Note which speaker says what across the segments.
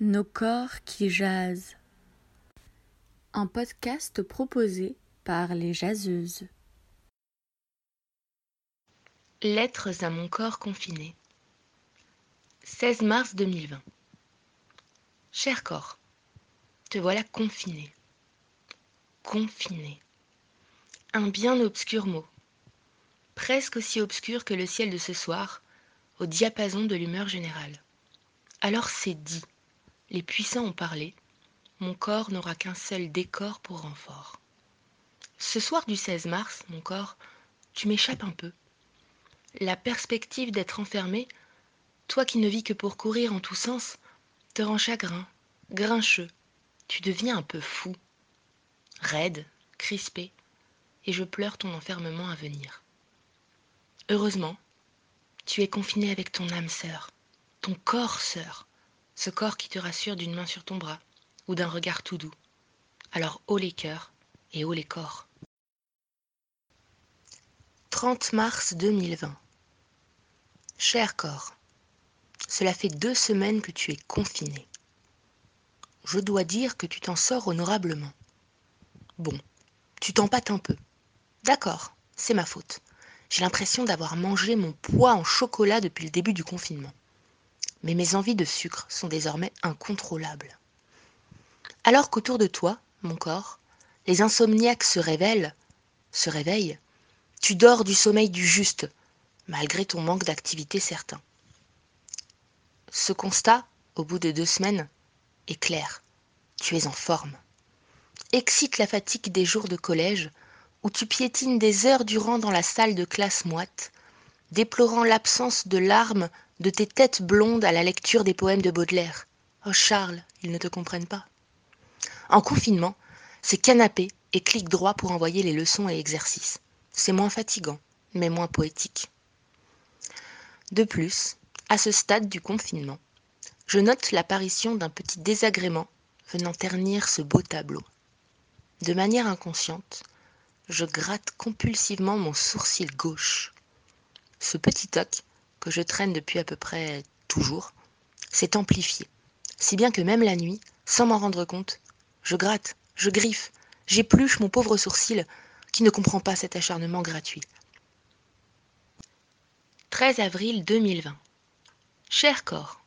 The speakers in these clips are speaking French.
Speaker 1: Nos corps qui jasent. Un podcast proposé par les jaseuses.
Speaker 2: Lettres à mon corps confiné. 16 mars 2020. Cher corps, te voilà confiné. Confiné. Un bien obscur mot. Presque aussi obscur que le ciel de ce soir, au diapason de l'humeur générale. Alors c'est dit. Les puissants ont parlé. Mon corps n'aura qu'un seul décor pour renfort. Ce soir du 16 mars, mon corps, tu m'échappes un peu. La perspective d'être enfermé, toi qui ne vis que pour courir en tous sens, te rend chagrin, grincheux. Tu deviens un peu fou, raide, crispé, et je pleure ton enfermement à venir. Heureusement, tu es confiné avec ton âme sœur, ton corps sœur, ce corps qui te rassure d'une main sur ton bras ou d'un regard tout doux. Alors haut les cœurs et haut les corps. 30 mars 2020. Cher corps, cela fait deux semaines que tu es confiné. Je dois dire que tu t'en sors honorablement. Bon, tu t'empâtes un peu. D'accord, c'est ma faute. J'ai l'impression d'avoir mangé mon poids en chocolat depuis le début du confinement mais mes envies de sucre sont désormais incontrôlables. Alors qu'autour de toi, mon corps, les insomniaques se révèlent, se réveillent, tu dors du sommeil du juste, malgré ton manque d'activité certain. Ce constat, au bout de deux semaines, est clair. Tu es en forme. Excite la fatigue des jours de collège, où tu piétines des heures durant dans la salle de classe moite, déplorant l'absence de larmes de tes têtes blondes à la lecture des poèmes de Baudelaire. Oh Charles, ils ne te comprennent pas. En confinement, c'est canapé et clic droit pour envoyer les leçons et exercices. C'est moins fatigant, mais moins poétique. De plus, à ce stade du confinement, je note l'apparition d'un petit désagrément venant ternir ce beau tableau. De manière inconsciente, je gratte compulsivement mon sourcil gauche. Ce petit toc que je traîne depuis à peu près toujours, s'est amplifié, si bien que même la nuit, sans m'en rendre compte, je gratte, je griffe, j'épluche mon pauvre sourcil qui ne comprend pas cet acharnement gratuit. 13 avril 2020. Cher corps,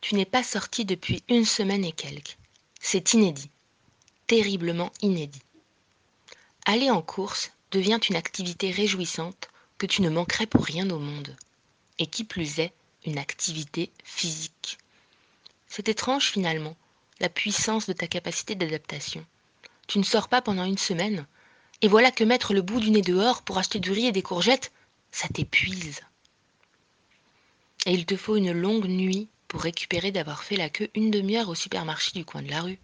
Speaker 2: tu n'es pas sorti depuis une semaine et quelques. C'est inédit, terriblement inédit. Aller en course devient une activité réjouissante que tu ne manquerais pour rien au monde et qui plus est, une activité physique. C'est étrange finalement, la puissance de ta capacité d'adaptation. Tu ne sors pas pendant une semaine, et voilà que mettre le bout du nez dehors pour acheter du riz et des courgettes, ça t'épuise. Et il te faut une longue nuit pour récupérer d'avoir fait la queue une demi-heure au supermarché du coin de la rue.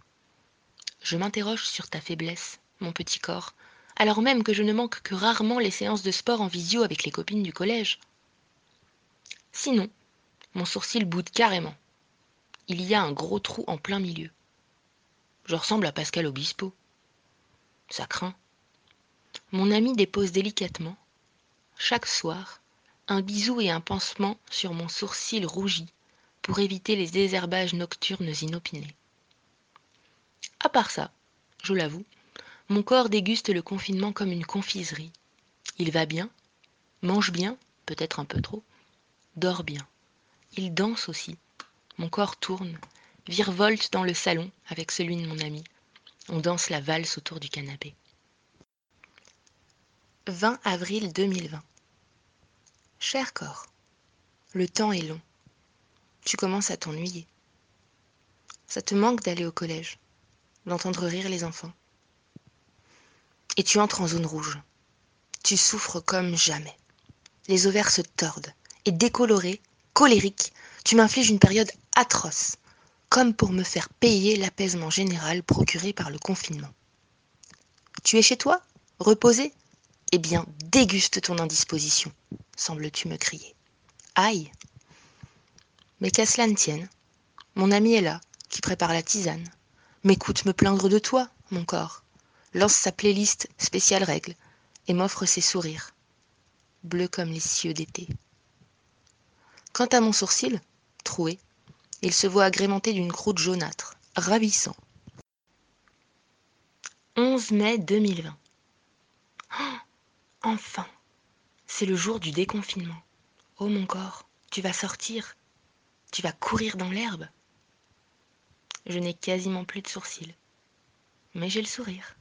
Speaker 2: Je m'interroge sur ta faiblesse, mon petit corps, alors même que je ne manque que rarement les séances de sport en visio avec les copines du collège. Sinon, mon sourcil boude carrément. Il y a un gros trou en plein milieu. Je ressemble à Pascal Obispo. Ça craint. Mon ami dépose délicatement, chaque soir, un bisou et un pansement sur mon sourcil rougi pour éviter les désherbages nocturnes inopinés. À part ça, je l'avoue, mon corps déguste le confinement comme une confiserie. Il va bien, mange bien, peut-être un peu trop, dort bien. Il danse aussi. Mon corps tourne, virevolte dans le salon avec celui de mon ami. On danse la valse autour du canapé. 20 avril 2020. Cher corps, le temps est long. Tu commences à t'ennuyer. Ça te manque d'aller au collège, d'entendre rire les enfants. Et tu entres en zone rouge. Tu souffres comme jamais. Les ovaires se tordent et décoloré, colérique, tu m'infliges une période atroce, comme pour me faire payer l'apaisement général procuré par le confinement. Tu es chez toi Reposé? Eh bien, déguste ton indisposition, sembles-tu me crier. Aïe Mais qu'à cela ne tienne, mon ami est là, qui prépare la tisane. M'écoute me plaindre de toi, mon corps. Lance sa playlist spéciale règle et m'offre ses sourires, bleus comme les cieux d'été. Quant à mon sourcil, troué, Il se voit agrémenté d'une croûte jaunâtre. Ravissant. 11 mai 2020. Oh, enfin C'est le jour du déconfinement. Oh mon corps, tu vas sortir. Tu vas courir dans l'herbe. Je n'ai quasiment plus de sourcils. Mais j'ai le sourire.